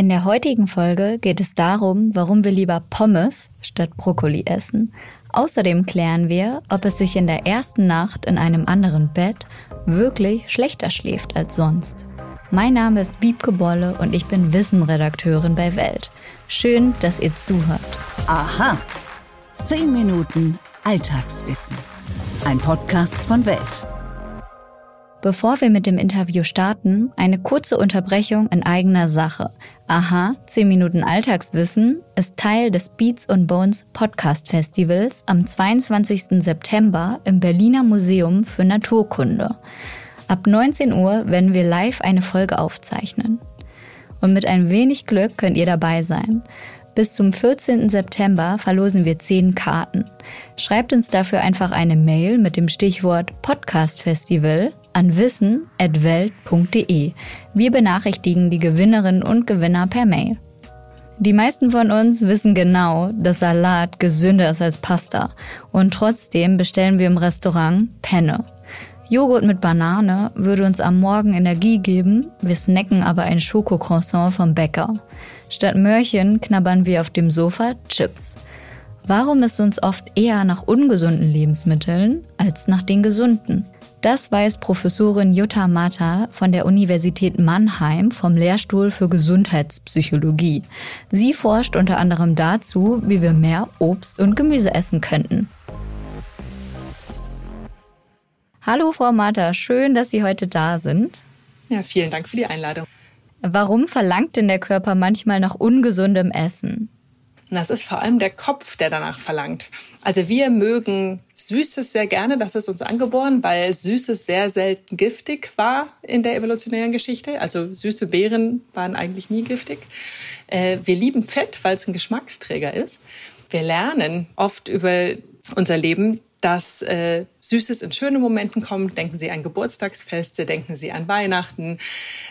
In der heutigen Folge geht es darum, warum wir lieber Pommes statt Brokkoli essen. Außerdem klären wir, ob es sich in der ersten Nacht in einem anderen Bett wirklich schlechter schläft als sonst. Mein Name ist Wiebke Bolle und ich bin Wissenredakteurin bei Welt. Schön, dass ihr zuhört. Aha. 10 Minuten Alltagswissen. Ein Podcast von Welt. Bevor wir mit dem Interview starten, eine kurze Unterbrechung in eigener Sache. Aha, 10 Minuten Alltagswissen ist Teil des Beats und Bones Podcast Festivals am 22. September im Berliner Museum für Naturkunde. Ab 19 Uhr werden wir live eine Folge aufzeichnen. Und mit ein wenig Glück könnt ihr dabei sein. Bis zum 14. September verlosen wir 10 Karten. Schreibt uns dafür einfach eine Mail mit dem Stichwort Podcast Festival an wissen.welt.de. Wir benachrichtigen die Gewinnerinnen und Gewinner per Mail. Die meisten von uns wissen genau, dass Salat gesünder ist als Pasta und trotzdem bestellen wir im Restaurant Penne. Joghurt mit Banane würde uns am Morgen Energie geben, wir snacken aber ein Schokocroissant vom Bäcker. Statt Möhrchen knabbern wir auf dem Sofa Chips. Warum ist uns oft eher nach ungesunden Lebensmitteln als nach den gesunden? Das weiß Professorin Jutta Mata von der Universität Mannheim vom Lehrstuhl für Gesundheitspsychologie. Sie forscht unter anderem dazu, wie wir mehr Obst und Gemüse essen könnten. Hallo Frau Mata, schön, dass Sie heute da sind. Ja, vielen Dank für die Einladung. Warum verlangt denn der Körper manchmal nach ungesundem Essen? Das ist vor allem der Kopf, der danach verlangt. Also wir mögen Süßes sehr gerne, das ist uns angeboren, weil Süßes sehr selten giftig war in der evolutionären Geschichte. Also süße Beeren waren eigentlich nie giftig. Äh, wir lieben Fett, weil es ein Geschmacksträger ist. Wir lernen oft über unser Leben, dass äh, Süßes in schönen Momenten kommt. Denken Sie an Geburtstagsfeste, denken Sie an Weihnachten.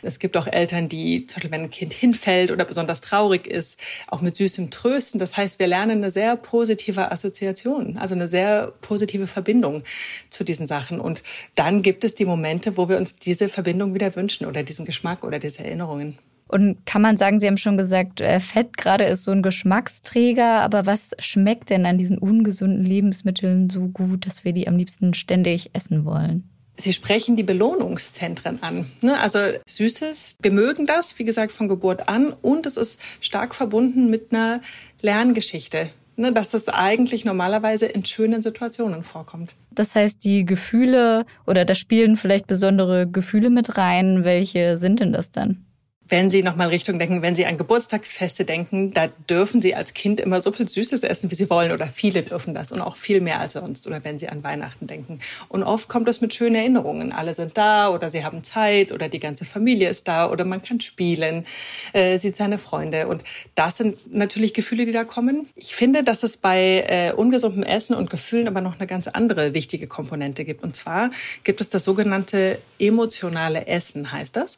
Es gibt auch Eltern, die, zum Beispiel wenn ein Kind hinfällt oder besonders traurig ist, auch mit Süßem trösten. Das heißt, wir lernen eine sehr positive Assoziation, also eine sehr positive Verbindung zu diesen Sachen. Und dann gibt es die Momente, wo wir uns diese Verbindung wieder wünschen oder diesen Geschmack oder diese Erinnerungen. Und kann man sagen, Sie haben schon gesagt, äh, Fett gerade ist so ein Geschmacksträger, aber was schmeckt denn an diesen ungesunden Lebensmitteln so gut, dass wir die am liebsten ständig essen wollen? Sie sprechen die Belohnungszentren an. Ne? Also Süßes, wir mögen das, wie gesagt, von Geburt an und es ist stark verbunden mit einer Lerngeschichte, ne? dass das eigentlich normalerweise in schönen Situationen vorkommt. Das heißt, die Gefühle oder da spielen vielleicht besondere Gefühle mit rein. Welche sind denn das dann? Wenn Sie nochmal Richtung denken, wenn Sie an Geburtstagsfeste denken, da dürfen Sie als Kind immer so viel Süßes essen, wie Sie wollen. Oder viele dürfen das und auch viel mehr als sonst. Oder wenn Sie an Weihnachten denken. Und oft kommt es mit schönen Erinnerungen. Alle sind da oder Sie haben Zeit oder die ganze Familie ist da oder man kann spielen, äh, sieht seine Freunde. Und das sind natürlich Gefühle, die da kommen. Ich finde, dass es bei äh, ungesundem Essen und Gefühlen aber noch eine ganz andere wichtige Komponente gibt. Und zwar gibt es das sogenannte emotionale Essen, heißt das.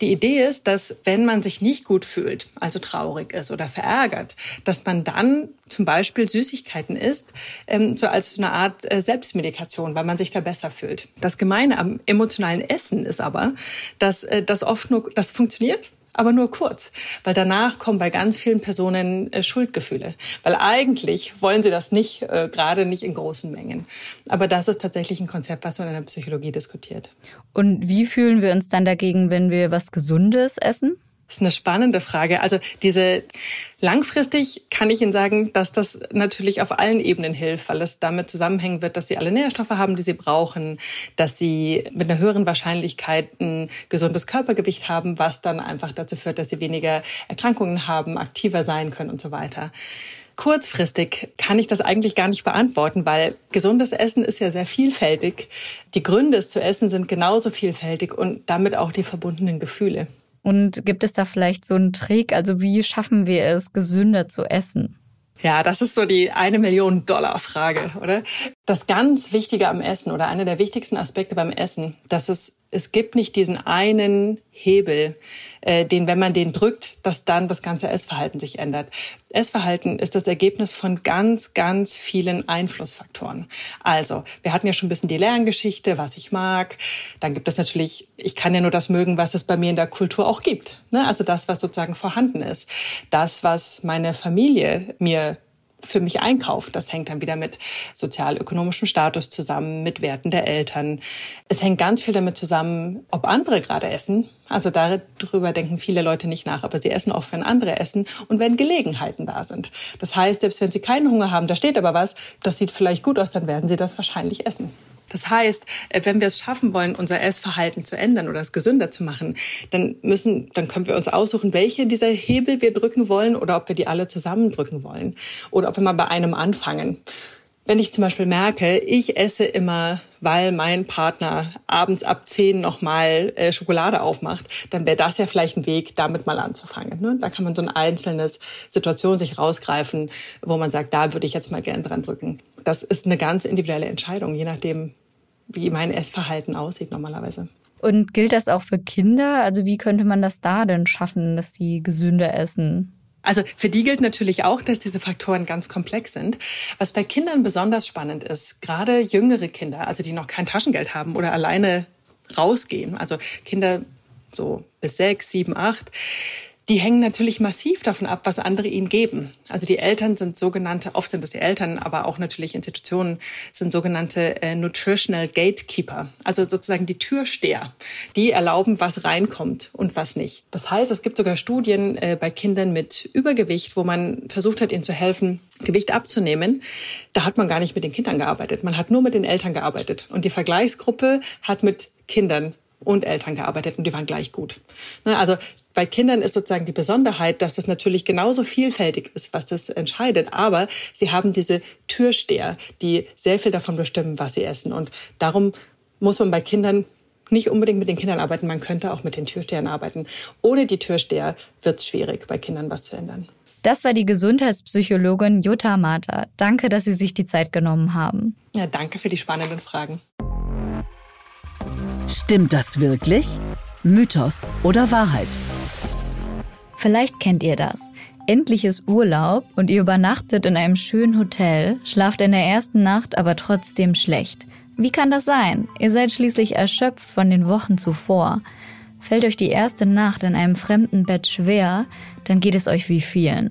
Die Idee ist, dass wenn man sich nicht gut fühlt, also traurig ist oder verärgert, dass man dann zum Beispiel Süßigkeiten isst, ähm, so als eine Art äh, Selbstmedikation, weil man sich da besser fühlt. Das Gemeine am emotionalen Essen ist aber, dass äh, das oft nur, das funktioniert, aber nur kurz, weil danach kommen bei ganz vielen Personen äh, Schuldgefühle, weil eigentlich wollen sie das nicht, äh, gerade nicht in großen Mengen. Aber das ist tatsächlich ein Konzept, was man in der Psychologie diskutiert. Und wie fühlen wir uns dann dagegen, wenn wir was Gesundes essen? Das ist eine spannende Frage. Also diese langfristig kann ich Ihnen sagen, dass das natürlich auf allen Ebenen hilft, weil es damit zusammenhängen wird, dass Sie alle Nährstoffe haben, die Sie brauchen, dass Sie mit einer höheren Wahrscheinlichkeit ein gesundes Körpergewicht haben, was dann einfach dazu führt, dass Sie weniger Erkrankungen haben, aktiver sein können und so weiter. Kurzfristig kann ich das eigentlich gar nicht beantworten, weil gesundes Essen ist ja sehr vielfältig. Die Gründe, es zu essen, sind genauso vielfältig und damit auch die verbundenen Gefühle. Und gibt es da vielleicht so einen Trick? Also wie schaffen wir es, gesünder zu essen? Ja, das ist so die eine Million Dollar Frage, oder? Das ganz Wichtige am Essen oder einer der wichtigsten Aspekte beim Essen, dass es es gibt nicht diesen einen Hebel, äh, den, wenn man den drückt, dass dann das ganze Essverhalten sich ändert. Essverhalten ist das Ergebnis von ganz, ganz vielen Einflussfaktoren. Also, wir hatten ja schon ein bisschen die Lerngeschichte, was ich mag. Dann gibt es natürlich, ich kann ja nur das mögen, was es bei mir in der Kultur auch gibt. Ne? Also das, was sozusagen vorhanden ist. Das, was meine Familie mir für mich einkauft. Das hängt dann wieder mit sozialökonomischem Status zusammen, mit Werten der Eltern. Es hängt ganz viel damit zusammen, ob andere gerade essen. Also darüber denken viele Leute nicht nach, aber sie essen oft, wenn andere essen und wenn Gelegenheiten da sind. Das heißt, selbst wenn sie keinen Hunger haben, da steht aber was, das sieht vielleicht gut aus, dann werden sie das wahrscheinlich essen. Das heißt, äh, wenn wir es schaffen wollen, unser Essverhalten zu ändern oder es gesünder zu machen, dann müssen, dann können wir uns aussuchen, welche dieser Hebel wir drücken wollen oder ob wir die alle zusammen drücken wollen oder ob wir mal bei einem anfangen. Wenn ich zum Beispiel merke, ich esse immer, weil mein Partner abends ab zehn nochmal äh, Schokolade aufmacht, dann wäre das ja vielleicht ein Weg, damit mal anzufangen. Ne? Da kann man so ein einzelnes Situation sich rausgreifen, wo man sagt, da würde ich jetzt mal gern dran drücken. Das ist eine ganz individuelle Entscheidung, je nachdem, wie mein Essverhalten aussieht normalerweise. Und gilt das auch für Kinder? Also wie könnte man das da denn schaffen, dass die gesünder essen? Also für die gilt natürlich auch, dass diese Faktoren ganz komplex sind. Was bei Kindern besonders spannend ist, gerade jüngere Kinder, also die noch kein Taschengeld haben oder alleine rausgehen, also Kinder so bis sechs, sieben, acht, die hängen natürlich massiv davon ab, was andere ihnen geben. Also die Eltern sind sogenannte, oft sind es die Eltern, aber auch natürlich Institutionen sind sogenannte äh, Nutritional Gatekeeper, also sozusagen die Türsteher, die erlauben, was reinkommt und was nicht. Das heißt, es gibt sogar Studien äh, bei Kindern mit Übergewicht, wo man versucht hat, ihnen zu helfen, Gewicht abzunehmen. Da hat man gar nicht mit den Kindern gearbeitet, man hat nur mit den Eltern gearbeitet. Und die Vergleichsgruppe hat mit Kindern und Eltern gearbeitet und die waren gleich gut. Ne, also bei Kindern ist sozusagen die Besonderheit, dass es natürlich genauso vielfältig ist, was das entscheidet. Aber sie haben diese Türsteher, die sehr viel davon bestimmen, was sie essen. Und darum muss man bei Kindern nicht unbedingt mit den Kindern arbeiten, man könnte auch mit den Türstehern arbeiten. Ohne die Türsteher wird es schwierig, bei Kindern was zu ändern. Das war die Gesundheitspsychologin Jutta Marta. Danke, dass Sie sich die Zeit genommen haben. Ja, danke für die spannenden Fragen. Stimmt das wirklich? Mythos oder Wahrheit? Vielleicht kennt ihr das. Endlich ist Urlaub und ihr übernachtet in einem schönen Hotel, schlaft in der ersten Nacht aber trotzdem schlecht. Wie kann das sein? Ihr seid schließlich erschöpft von den Wochen zuvor. Fällt euch die erste Nacht in einem fremden Bett schwer, dann geht es euch wie vielen.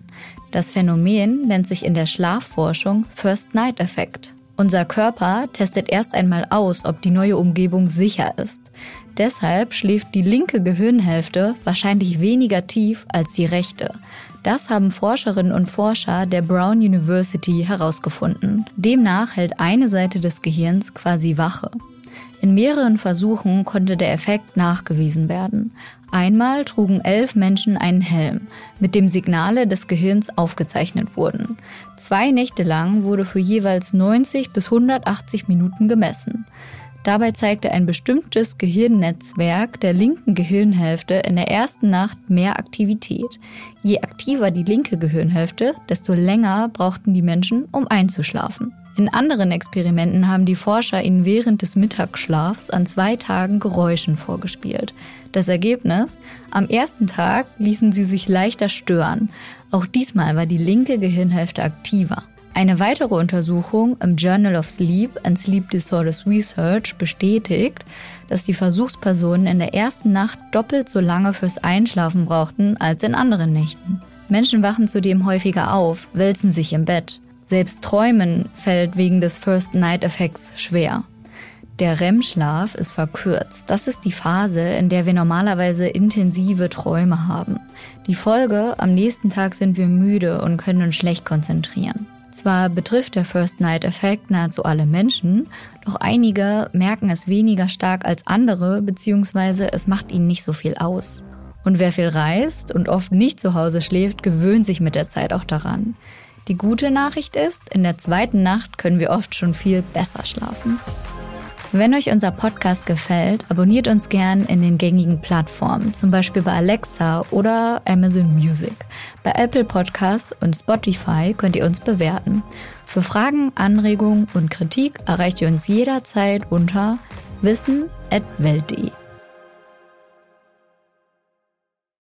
Das Phänomen nennt sich in der Schlafforschung First Night Effekt. Unser Körper testet erst einmal aus, ob die neue Umgebung sicher ist. Deshalb schläft die linke Gehirnhälfte wahrscheinlich weniger tief als die rechte. Das haben Forscherinnen und Forscher der Brown University herausgefunden. Demnach hält eine Seite des Gehirns quasi Wache. In mehreren Versuchen konnte der Effekt nachgewiesen werden. Einmal trugen elf Menschen einen Helm, mit dem Signale des Gehirns aufgezeichnet wurden. Zwei Nächte lang wurde für jeweils 90 bis 180 Minuten gemessen. Dabei zeigte ein bestimmtes Gehirnnetzwerk der linken Gehirnhälfte in der ersten Nacht mehr Aktivität. Je aktiver die linke Gehirnhälfte, desto länger brauchten die Menschen, um einzuschlafen. In anderen Experimenten haben die Forscher ihnen während des Mittagsschlafs an zwei Tagen Geräuschen vorgespielt. Das Ergebnis? Am ersten Tag ließen sie sich leichter stören. Auch diesmal war die linke Gehirnhälfte aktiver. Eine weitere Untersuchung im Journal of Sleep and Sleep Disorders Research bestätigt, dass die Versuchspersonen in der ersten Nacht doppelt so lange fürs Einschlafen brauchten als in anderen Nächten. Menschen wachen zudem häufiger auf, wälzen sich im Bett. Selbst Träumen fällt wegen des First Night Effekts schwer. Der REM-Schlaf ist verkürzt. Das ist die Phase, in der wir normalerweise intensive Träume haben. Die Folge, am nächsten Tag sind wir müde und können uns schlecht konzentrieren. Zwar betrifft der First Night Effekt nahezu alle Menschen, doch einige merken es weniger stark als andere, beziehungsweise es macht ihnen nicht so viel aus. Und wer viel reist und oft nicht zu Hause schläft, gewöhnt sich mit der Zeit auch daran. Die gute Nachricht ist, in der zweiten Nacht können wir oft schon viel besser schlafen. Wenn euch unser Podcast gefällt, abonniert uns gern in den gängigen Plattformen, zum Beispiel bei Alexa oder Amazon Music. Bei Apple Podcasts und Spotify könnt ihr uns bewerten. Für Fragen, Anregungen und Kritik erreicht ihr uns jederzeit unter wissen.welt.de.